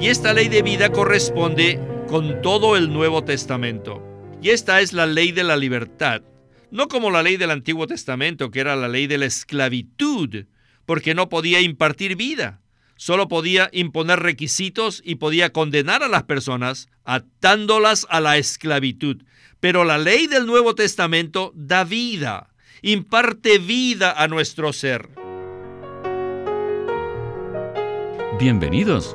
Y esta ley de vida corresponde con todo el Nuevo Testamento. Y esta es la ley de la libertad, no como la ley del Antiguo Testamento, que era la ley de la esclavitud, porque no podía impartir vida, solo podía imponer requisitos y podía condenar a las personas atándolas a la esclavitud. Pero la ley del Nuevo Testamento da vida, imparte vida a nuestro ser. Bienvenidos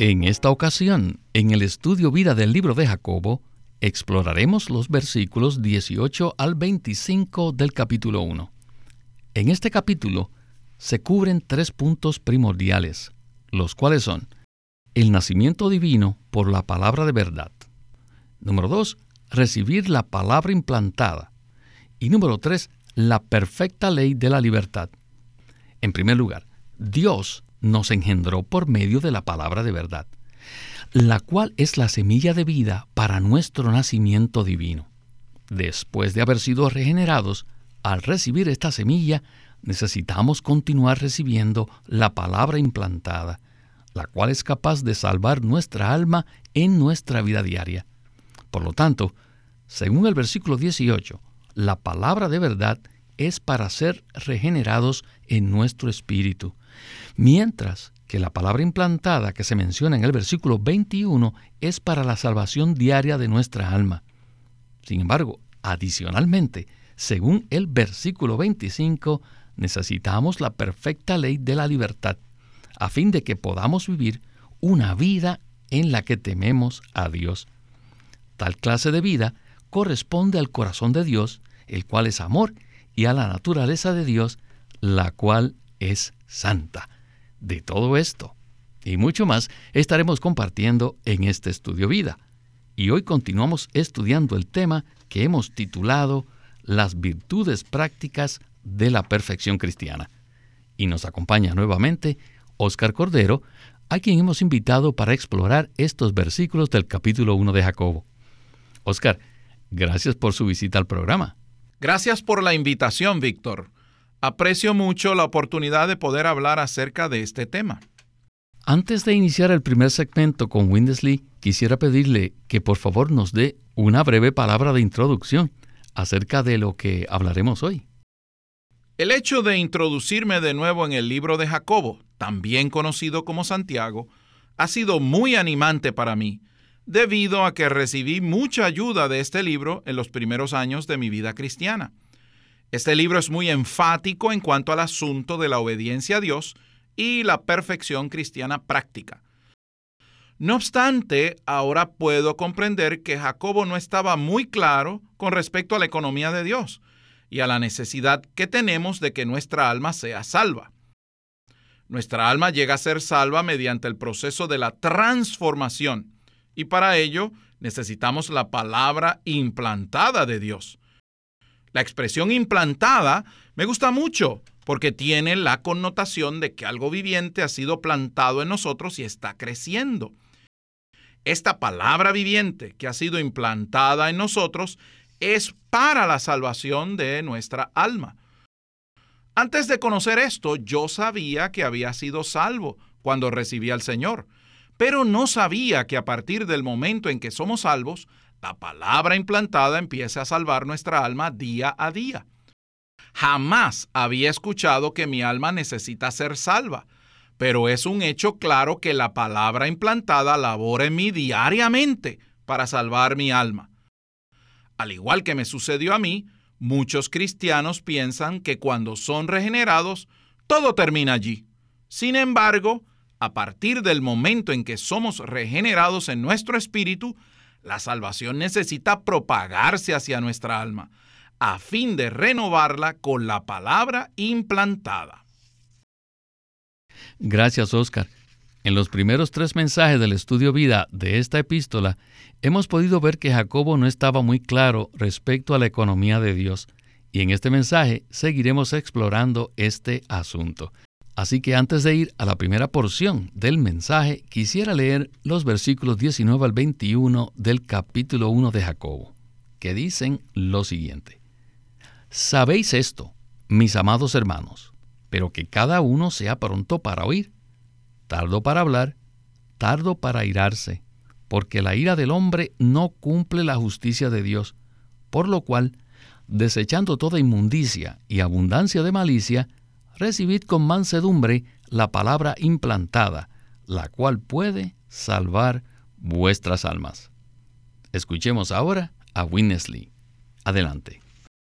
En esta ocasión, en el estudio vida del libro de Jacobo, exploraremos los versículos 18 al 25 del capítulo 1. En este capítulo se cubren tres puntos primordiales, los cuales son el nacimiento divino por la palabra de verdad. Número 2, recibir la palabra implantada. Y número 3, la perfecta ley de la libertad. En primer lugar, Dios nos engendró por medio de la palabra de verdad, la cual es la semilla de vida para nuestro nacimiento divino. Después de haber sido regenerados, al recibir esta semilla, necesitamos continuar recibiendo la palabra implantada, la cual es capaz de salvar nuestra alma en nuestra vida diaria. Por lo tanto, según el versículo 18, la palabra de verdad es para ser regenerados en nuestro espíritu, mientras que la palabra implantada que se menciona en el versículo 21 es para la salvación diaria de nuestra alma. Sin embargo, adicionalmente, según el versículo 25, necesitamos la perfecta ley de la libertad, a fin de que podamos vivir una vida en la que tememos a Dios. Tal clase de vida corresponde al corazón de Dios, el cual es amor, y a la naturaleza de Dios, la cual es santa. De todo esto y mucho más estaremos compartiendo en este estudio vida. Y hoy continuamos estudiando el tema que hemos titulado Las virtudes prácticas de la perfección cristiana. Y nos acompaña nuevamente Óscar Cordero, a quien hemos invitado para explorar estos versículos del capítulo 1 de Jacobo. Óscar, gracias por su visita al programa. Gracias por la invitación, Víctor. Aprecio mucho la oportunidad de poder hablar acerca de este tema. Antes de iniciar el primer segmento con Windesley, quisiera pedirle que por favor nos dé una breve palabra de introducción acerca de lo que hablaremos hoy. El hecho de introducirme de nuevo en el libro de Jacobo, también conocido como Santiago, ha sido muy animante para mí, debido a que recibí mucha ayuda de este libro en los primeros años de mi vida cristiana. Este libro es muy enfático en cuanto al asunto de la obediencia a Dios y la perfección cristiana práctica. No obstante, ahora puedo comprender que Jacobo no estaba muy claro con respecto a la economía de Dios y a la necesidad que tenemos de que nuestra alma sea salva. Nuestra alma llega a ser salva mediante el proceso de la transformación y para ello necesitamos la palabra implantada de Dios. La expresión implantada me gusta mucho porque tiene la connotación de que algo viviente ha sido plantado en nosotros y está creciendo. Esta palabra viviente que ha sido implantada en nosotros es para la salvación de nuestra alma. Antes de conocer esto, yo sabía que había sido salvo cuando recibí al Señor, pero no sabía que a partir del momento en que somos salvos, la palabra implantada empiece a salvar nuestra alma día a día. Jamás había escuchado que mi alma necesita ser salva, pero es un hecho claro que la palabra implantada labora en mí diariamente para salvar mi alma. Al igual que me sucedió a mí, muchos cristianos piensan que cuando son regenerados, todo termina allí. Sin embargo, a partir del momento en que somos regenerados en nuestro espíritu, la salvación necesita propagarse hacia nuestra alma, a fin de renovarla con la palabra implantada. Gracias, Oscar. En los primeros tres mensajes del estudio vida de esta epístola, hemos podido ver que Jacobo no estaba muy claro respecto a la economía de Dios, y en este mensaje seguiremos explorando este asunto. Así que antes de ir a la primera porción del mensaje, quisiera leer los versículos 19 al 21 del capítulo 1 de Jacobo, que dicen lo siguiente. Sabéis esto, mis amados hermanos, pero que cada uno sea pronto para oír tardo para hablar, tardo para irarse, porque la ira del hombre no cumple la justicia de Dios, por lo cual, desechando toda inmundicia y abundancia de malicia, recibid con mansedumbre la palabra implantada, la cual puede salvar vuestras almas. Escuchemos ahora a Winnesley. Adelante.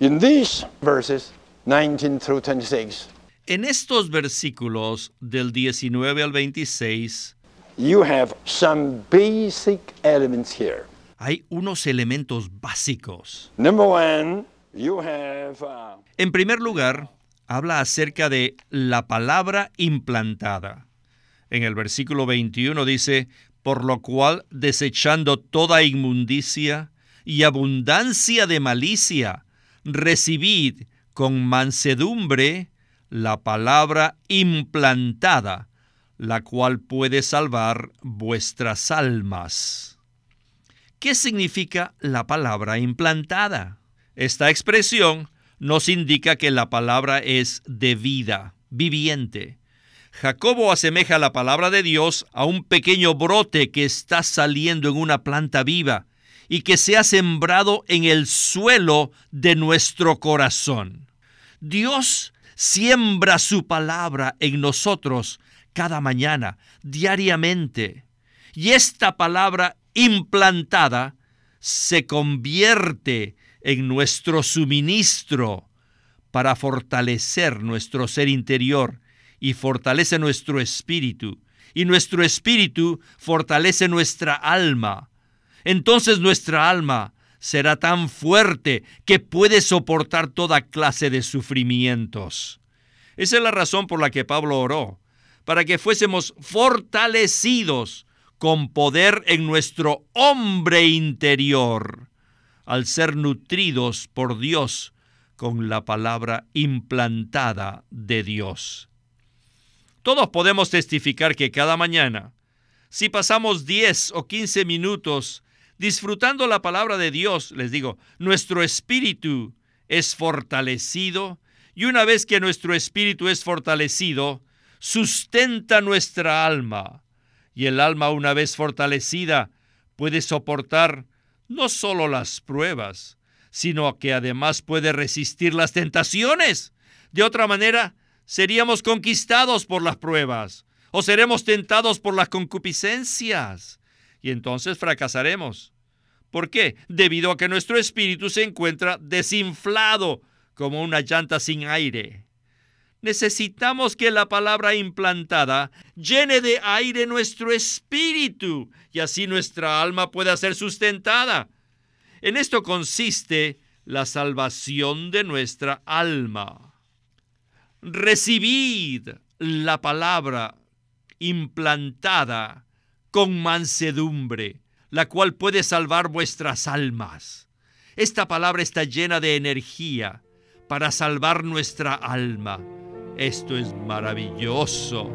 In these verses 19 through 26, En estos versículos del 19 al 26 you have some basic elements here. hay unos elementos básicos. Number one, you have uh, En primer lugar, habla acerca de la palabra implantada. En el versículo 21 dice, por lo cual, desechando toda inmundicia y abundancia de malicia, recibid con mansedumbre la palabra implantada, la cual puede salvar vuestras almas. ¿Qué significa la palabra implantada? Esta expresión nos indica que la palabra es de vida, viviente. Jacobo asemeja la palabra de Dios a un pequeño brote que está saliendo en una planta viva y que se ha sembrado en el suelo de nuestro corazón. Dios siembra su palabra en nosotros cada mañana, diariamente. Y esta palabra implantada se convierte en nuestro suministro para fortalecer nuestro ser interior y fortalece nuestro espíritu. Y nuestro espíritu fortalece nuestra alma. Entonces nuestra alma será tan fuerte que puede soportar toda clase de sufrimientos. Esa es la razón por la que Pablo oró, para que fuésemos fortalecidos con poder en nuestro hombre interior, al ser nutridos por Dios con la palabra implantada de Dios. Todos podemos testificar que cada mañana, si pasamos 10 o 15 minutos disfrutando la palabra de Dios, les digo, nuestro espíritu es fortalecido y una vez que nuestro espíritu es fortalecido, sustenta nuestra alma. Y el alma una vez fortalecida puede soportar no solo las pruebas, sino que además puede resistir las tentaciones. De otra manera, seríamos conquistados por las pruebas o seremos tentados por las concupiscencias y entonces fracasaremos. ¿Por qué? Debido a que nuestro espíritu se encuentra desinflado como una llanta sin aire. Necesitamos que la palabra implantada llene de aire nuestro espíritu y así nuestra alma pueda ser sustentada. En esto consiste la salvación de nuestra alma. Recibid la palabra implantada con mansedumbre, la cual puede salvar vuestras almas. Esta palabra está llena de energía para salvar nuestra alma. Esto es maravilloso.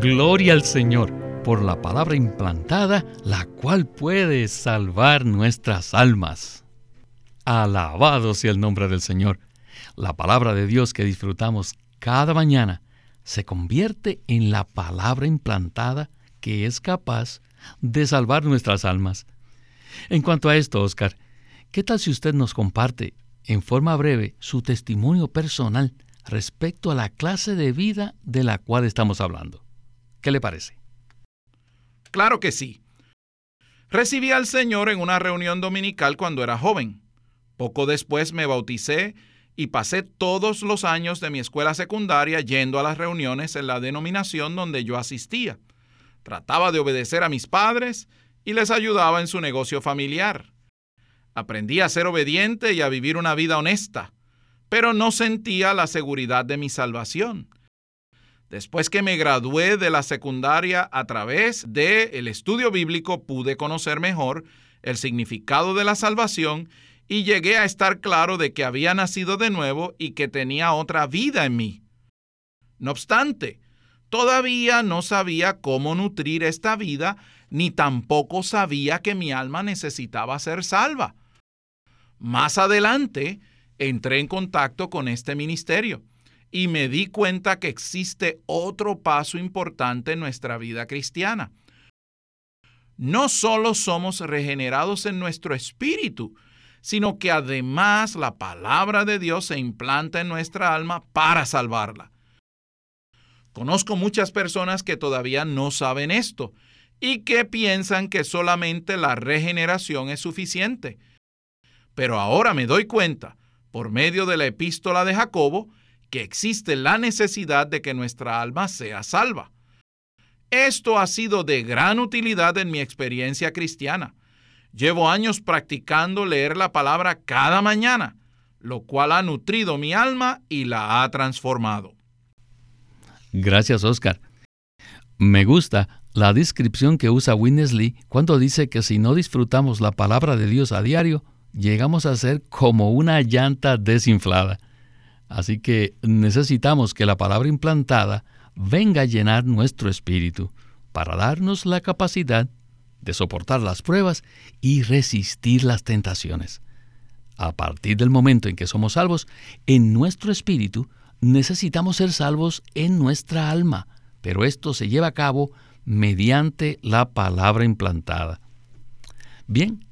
Gloria al Señor por la palabra implantada, la cual puede salvar nuestras almas. Alabado sea el nombre del Señor. La palabra de Dios que disfrutamos cada mañana se convierte en la palabra implantada que es capaz de salvar nuestras almas. En cuanto a esto, Oscar, ¿qué tal si usted nos comparte en forma breve su testimonio personal respecto a la clase de vida de la cual estamos hablando? ¿Qué le parece? Claro que sí. Recibí al Señor en una reunión dominical cuando era joven. Poco después me bauticé y pasé todos los años de mi escuela secundaria yendo a las reuniones en la denominación donde yo asistía. Trataba de obedecer a mis padres y les ayudaba en su negocio familiar. Aprendí a ser obediente y a vivir una vida honesta. pero no sentía la seguridad de mi salvación. Después que me gradué de la secundaria a través del el estudio bíblico pude conocer mejor el significado de la salvación y llegué a estar claro de que había nacido de nuevo y que tenía otra vida en mí. No obstante, todavía no sabía cómo nutrir esta vida, ni tampoco sabía que mi alma necesitaba ser salva. Más adelante, entré en contacto con este ministerio y me di cuenta que existe otro paso importante en nuestra vida cristiana. No solo somos regenerados en nuestro espíritu, sino que además la palabra de Dios se implanta en nuestra alma para salvarla. Conozco muchas personas que todavía no saben esto y que piensan que solamente la regeneración es suficiente. Pero ahora me doy cuenta, por medio de la epístola de Jacobo, que existe la necesidad de que nuestra alma sea salva. Esto ha sido de gran utilidad en mi experiencia cristiana. Llevo años practicando leer la palabra cada mañana, lo cual ha nutrido mi alma y la ha transformado. Gracias, Oscar. Me gusta la descripción que usa Winnesley cuando dice que si no disfrutamos la palabra de Dios a diario, llegamos a ser como una llanta desinflada. Así que necesitamos que la palabra implantada venga a llenar nuestro espíritu para darnos la capacidad de soportar las pruebas y resistir las tentaciones. A partir del momento en que somos salvos, en nuestro espíritu necesitamos ser salvos en nuestra alma, pero esto se lleva a cabo mediante la palabra implantada. Bien,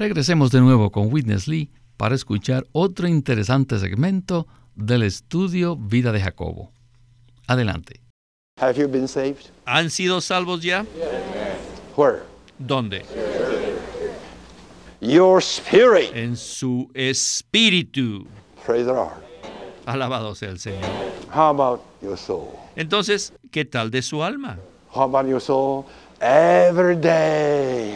regresemos de nuevo con Witness Lee para escuchar otro interesante segmento del estudio Vida de Jacobo. Adelante. ¿Han sido salvos ya? ¿Dónde? Your spirit. En su espíritu. Praise the Lord. Alabado sea el Señor. How about your soul? Entonces, ¿qué tal de su alma? How about your soul? Every day,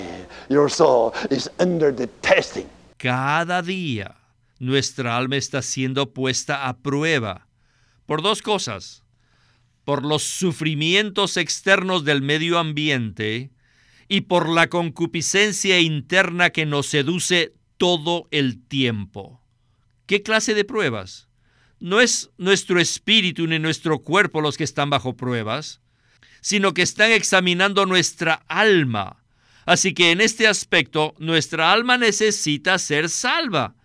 your soul is under the testing. Cada día nuestra alma está siendo puesta a prueba por dos cosas. Por los sufrimientos externos del medio ambiente y por la concupiscencia interna que nos seduce todo el tiempo. ¿Qué clase de pruebas? No es nuestro espíritu ni nuestro cuerpo los que están bajo pruebas, sino que están examinando nuestra alma. Así que en este aspecto nuestra alma necesita ser salva.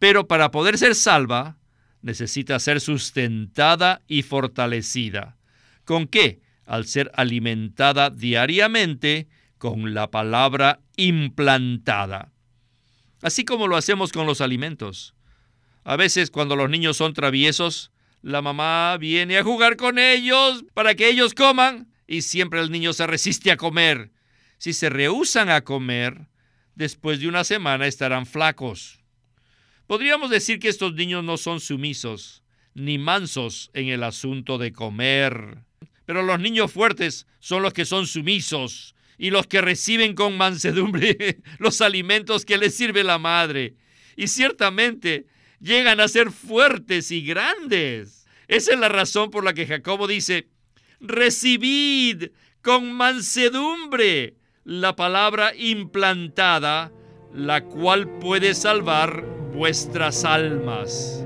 Pero para poder ser salva, necesita ser sustentada y fortalecida. ¿Con qué? Al ser alimentada diariamente con la palabra implantada. Así como lo hacemos con los alimentos. A veces cuando los niños son traviesos, la mamá viene a jugar con ellos para que ellos coman y siempre el niño se resiste a comer. Si se rehusan a comer, después de una semana estarán flacos. Podríamos decir que estos niños no son sumisos ni mansos en el asunto de comer. Pero los niños fuertes son los que son sumisos y los que reciben con mansedumbre los alimentos que les sirve la madre. Y ciertamente llegan a ser fuertes y grandes. Esa es la razón por la que Jacobo dice, recibid con mansedumbre la palabra implantada, la cual puede salvar vuestras almas.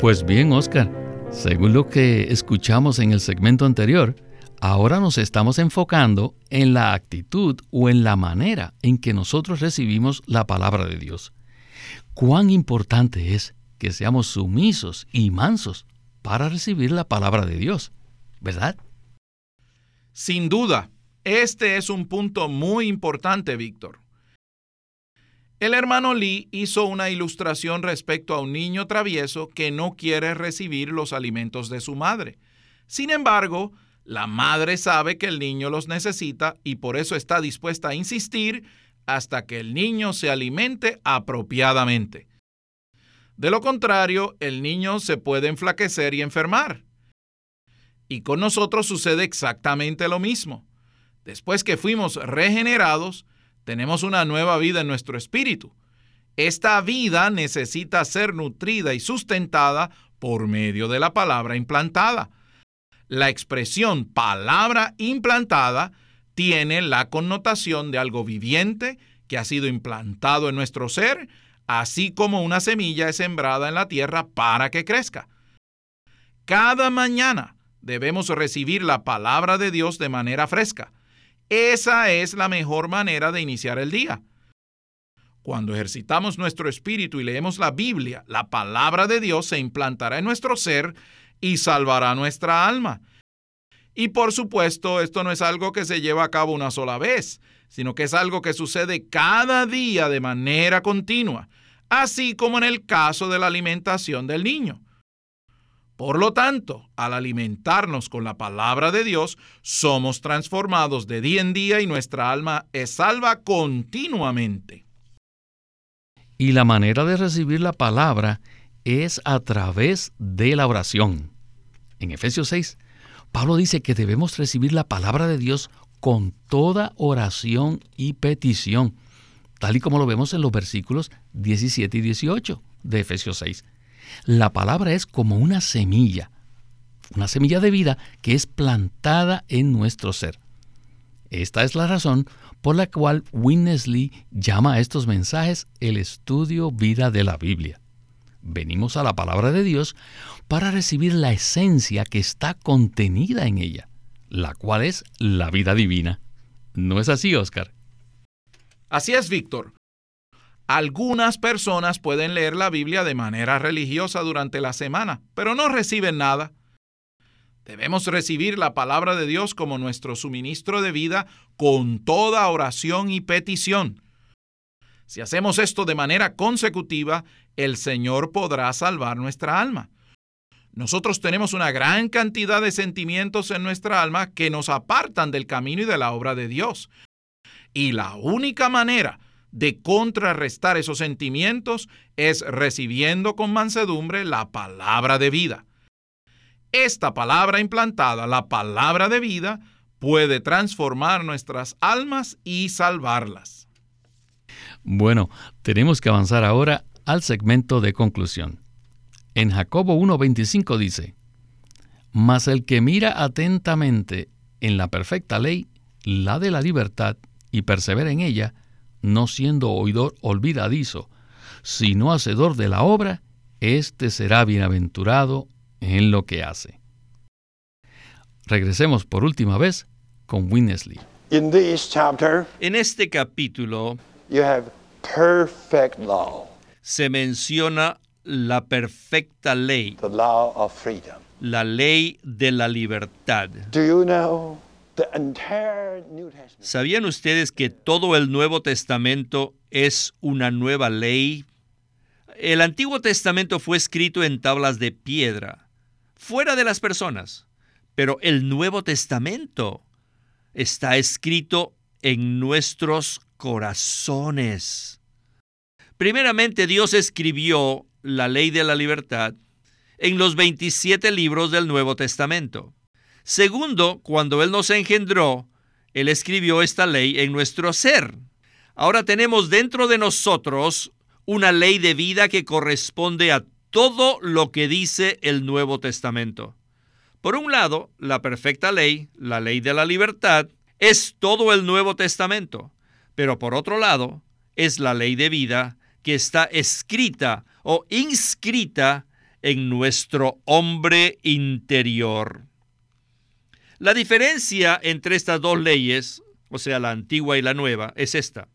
Pues bien, Oscar, según lo que escuchamos en el segmento anterior, ahora nos estamos enfocando en la actitud o en la manera en que nosotros recibimos la palabra de Dios. Cuán importante es que seamos sumisos y mansos para recibir la palabra de Dios, ¿verdad? Sin duda, este es un punto muy importante, Víctor. El hermano Lee hizo una ilustración respecto a un niño travieso que no quiere recibir los alimentos de su madre. Sin embargo, la madre sabe que el niño los necesita y por eso está dispuesta a insistir hasta que el niño se alimente apropiadamente. De lo contrario, el niño se puede enflaquecer y enfermar. Y con nosotros sucede exactamente lo mismo. Después que fuimos regenerados, tenemos una nueva vida en nuestro espíritu. Esta vida necesita ser nutrida y sustentada por medio de la palabra implantada. La expresión palabra implantada tiene la connotación de algo viviente que ha sido implantado en nuestro ser, así como una semilla es sembrada en la tierra para que crezca. Cada mañana debemos recibir la palabra de Dios de manera fresca. Esa es la mejor manera de iniciar el día. Cuando ejercitamos nuestro espíritu y leemos la Biblia, la palabra de Dios se implantará en nuestro ser y salvará nuestra alma. Y por supuesto, esto no es algo que se lleva a cabo una sola vez, sino que es algo que sucede cada día de manera continua, así como en el caso de la alimentación del niño. Por lo tanto, al alimentarnos con la palabra de Dios, somos transformados de día en día y nuestra alma es salva continuamente. Y la manera de recibir la palabra es a través de la oración. En Efesios 6, Pablo dice que debemos recibir la palabra de Dios con toda oración y petición, tal y como lo vemos en los versículos 17 y 18 de Efesios 6. La palabra es como una semilla, una semilla de vida que es plantada en nuestro ser. Esta es la razón por la cual Winnesley llama a estos mensajes el estudio vida de la Biblia. Venimos a la palabra de Dios para recibir la esencia que está contenida en ella, la cual es la vida divina. ¿No es así, Oscar? Así es, Víctor. Algunas personas pueden leer la Biblia de manera religiosa durante la semana, pero no reciben nada. Debemos recibir la palabra de Dios como nuestro suministro de vida con toda oración y petición. Si hacemos esto de manera consecutiva, el Señor podrá salvar nuestra alma. Nosotros tenemos una gran cantidad de sentimientos en nuestra alma que nos apartan del camino y de la obra de Dios. Y la única manera de contrarrestar esos sentimientos es recibiendo con mansedumbre la palabra de vida. Esta palabra implantada, la palabra de vida, puede transformar nuestras almas y salvarlas. Bueno, tenemos que avanzar ahora al segmento de conclusión. En Jacobo 1.25 dice, Mas el que mira atentamente en la perfecta ley, la de la libertad, y persevera en ella, no siendo oidor olvidadizo, sino hacedor de la obra, éste será bienaventurado en lo que hace. Regresemos por última vez con Winnesley. In this chapter, En este capítulo you have perfect law, se menciona la perfecta ley, the law of freedom. la ley de la libertad. Do you know ¿Sabían ustedes que todo el Nuevo Testamento es una nueva ley? El Antiguo Testamento fue escrito en tablas de piedra, fuera de las personas, pero el Nuevo Testamento está escrito en nuestros corazones. Primeramente Dios escribió la ley de la libertad en los 27 libros del Nuevo Testamento. Segundo, cuando Él nos engendró, Él escribió esta ley en nuestro ser. Ahora tenemos dentro de nosotros una ley de vida que corresponde a todo lo que dice el Nuevo Testamento. Por un lado, la perfecta ley, la ley de la libertad, es todo el Nuevo Testamento, pero por otro lado, es la ley de vida que está escrita o inscrita en nuestro hombre interior. La diferencia entre estas dos leyes, o sea, la antigua y la nueva, es esta,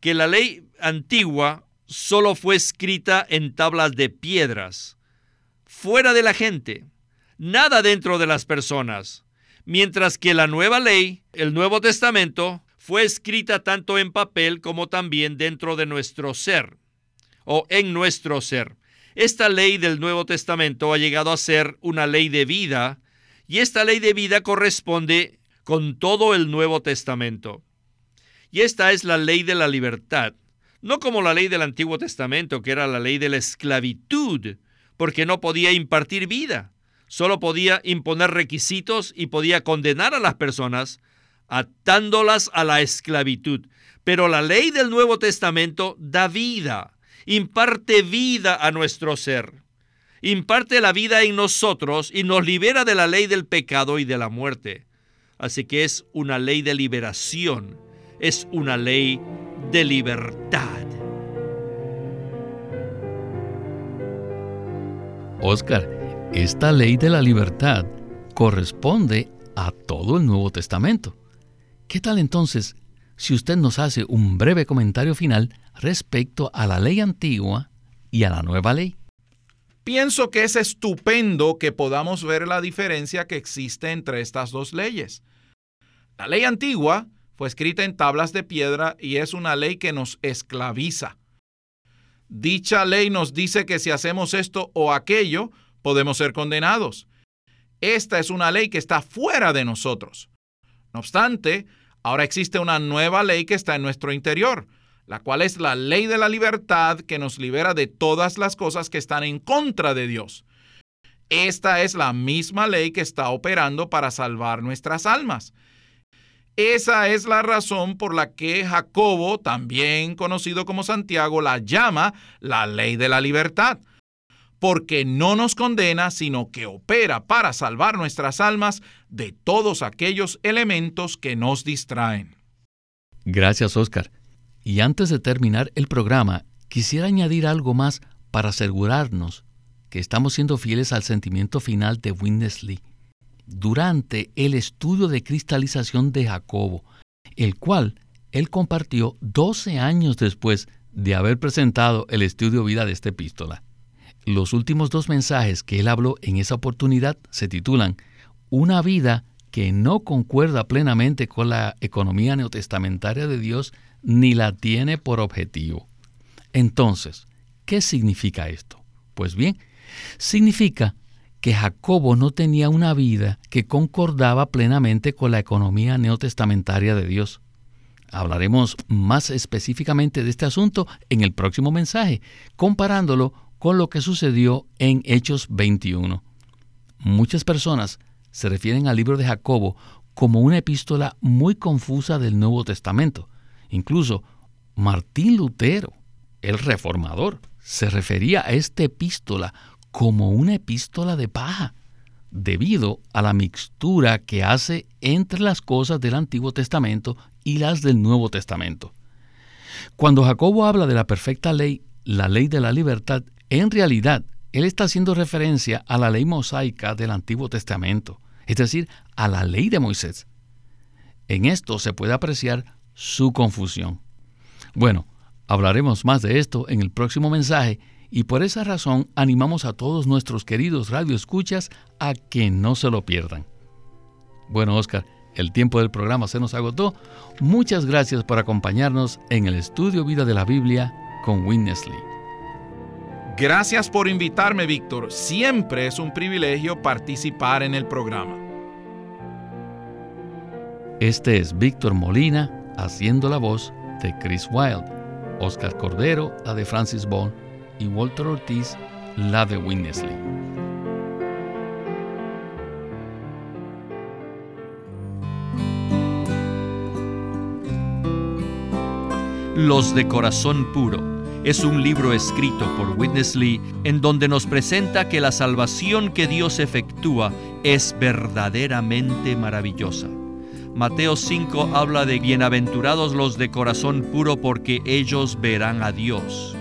que la ley antigua solo fue escrita en tablas de piedras, fuera de la gente, nada dentro de las personas, mientras que la nueva ley, el Nuevo Testamento, fue escrita tanto en papel como también dentro de nuestro ser o en nuestro ser. Esta ley del Nuevo Testamento ha llegado a ser una ley de vida y esta ley de vida corresponde con todo el Nuevo Testamento. Y esta es la ley de la libertad, no como la ley del Antiguo Testamento, que era la ley de la esclavitud, porque no podía impartir vida, solo podía imponer requisitos y podía condenar a las personas atándolas a la esclavitud. Pero la ley del Nuevo Testamento da vida, imparte vida a nuestro ser, imparte la vida en nosotros y nos libera de la ley del pecado y de la muerte. Así que es una ley de liberación, es una ley de libertad. Oscar, esta ley de la libertad corresponde a todo el Nuevo Testamento. ¿Qué tal entonces si usted nos hace un breve comentario final respecto a la ley antigua y a la nueva ley? Pienso que es estupendo que podamos ver la diferencia que existe entre estas dos leyes. La ley antigua fue escrita en tablas de piedra y es una ley que nos esclaviza. Dicha ley nos dice que si hacemos esto o aquello, podemos ser condenados. Esta es una ley que está fuera de nosotros. No obstante, ahora existe una nueva ley que está en nuestro interior, la cual es la ley de la libertad que nos libera de todas las cosas que están en contra de Dios. Esta es la misma ley que está operando para salvar nuestras almas. Esa es la razón por la que Jacobo, también conocido como Santiago, la llama la ley de la libertad porque no nos condena, sino que opera para salvar nuestras almas de todos aquellos elementos que nos distraen. Gracias, Oscar. Y antes de terminar el programa, quisiera añadir algo más para asegurarnos que estamos siendo fieles al sentimiento final de Winnesley durante el estudio de cristalización de Jacobo, el cual él compartió 12 años después de haber presentado el estudio vida de esta epístola. Los últimos dos mensajes que él habló en esa oportunidad se titulan Una vida que no concuerda plenamente con la economía neotestamentaria de Dios ni la tiene por objetivo. Entonces, ¿qué significa esto? Pues bien, significa que Jacobo no tenía una vida que concordaba plenamente con la economía neotestamentaria de Dios. Hablaremos más específicamente de este asunto en el próximo mensaje, comparándolo con lo que sucedió en Hechos 21. Muchas personas se refieren al libro de Jacobo como una epístola muy confusa del Nuevo Testamento. Incluso Martín Lutero, el reformador, se refería a esta epístola como una epístola de paja, debido a la mixtura que hace entre las cosas del Antiguo Testamento y las del Nuevo Testamento. Cuando Jacobo habla de la perfecta ley, la ley de la libertad, en realidad, él está haciendo referencia a la ley mosaica del Antiguo Testamento, es decir, a la ley de Moisés. En esto se puede apreciar su confusión. Bueno, hablaremos más de esto en el próximo mensaje y por esa razón animamos a todos nuestros queridos radioescuchas a que no se lo pierdan. Bueno, Oscar, el tiempo del programa se nos agotó. Muchas gracias por acompañarnos en el estudio Vida de la Biblia con Winnesley. Gracias por invitarme, Víctor. Siempre es un privilegio participar en el programa. Este es Víctor Molina haciendo la voz de Chris Wilde, Oscar Cordero, la de Francis Bond y Walter Ortiz, la de Winnesley. Los de Corazón Puro es un libro escrito por Witness Lee en donde nos presenta que la salvación que Dios efectúa es verdaderamente maravillosa. Mateo 5 habla de bienaventurados los de corazón puro porque ellos verán a Dios.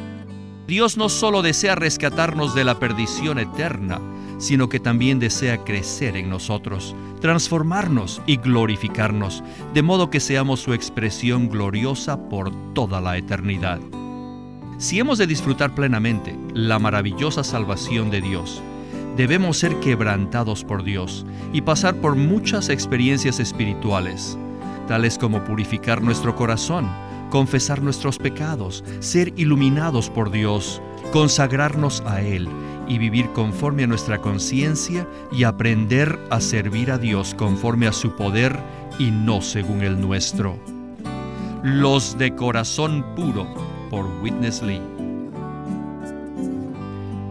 Dios no solo desea rescatarnos de la perdición eterna, sino que también desea crecer en nosotros, transformarnos y glorificarnos, de modo que seamos su expresión gloriosa por toda la eternidad. Si hemos de disfrutar plenamente la maravillosa salvación de Dios, debemos ser quebrantados por Dios y pasar por muchas experiencias espirituales, tales como purificar nuestro corazón, confesar nuestros pecados, ser iluminados por Dios, consagrarnos a Él y vivir conforme a nuestra conciencia y aprender a servir a Dios conforme a su poder y no según el nuestro. Los de corazón puro por Witness Lee.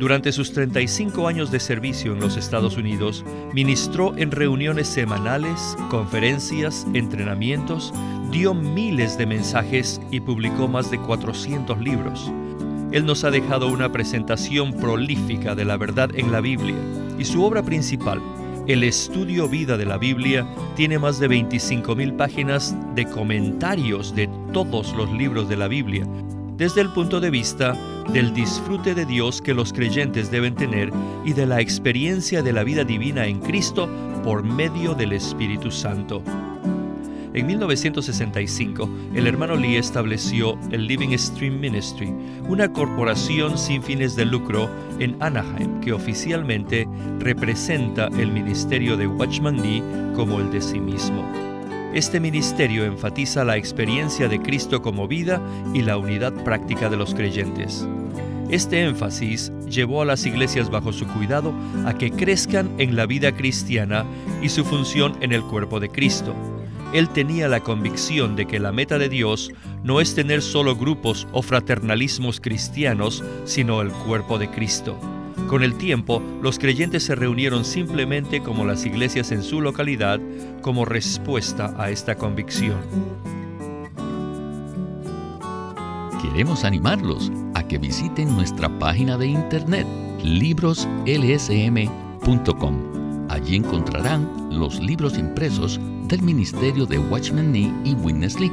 durante sus 35 años de servicio en los Estados Unidos, ministró en reuniones semanales, conferencias, entrenamientos, dio miles de mensajes y publicó más de 400 libros. Él nos ha dejado una presentación prolífica de la verdad en la Biblia y su obra principal, el estudio vida de la Biblia, tiene más de 25.000 páginas de comentarios de todos los libros de la Biblia, desde el punto de vista del disfrute de Dios que los creyentes deben tener y de la experiencia de la vida divina en Cristo por medio del Espíritu Santo. En 1965, el hermano Lee estableció el Living Stream Ministry, una corporación sin fines de lucro en Anaheim que oficialmente representa el ministerio de Watchman Lee como el de sí mismo. Este ministerio enfatiza la experiencia de Cristo como vida y la unidad práctica de los creyentes. Este énfasis llevó a las iglesias bajo su cuidado a que crezcan en la vida cristiana y su función en el cuerpo de Cristo. Él tenía la convicción de que la meta de Dios no es tener solo grupos o fraternalismos cristianos, sino el cuerpo de Cristo. Con el tiempo, los creyentes se reunieron simplemente como las iglesias en su localidad como respuesta a esta convicción. Queremos animarlos a que visiten nuestra página de internet libroslsm.com. Allí encontrarán los libros impresos del ministerio de Watchman Nee y Witness Lee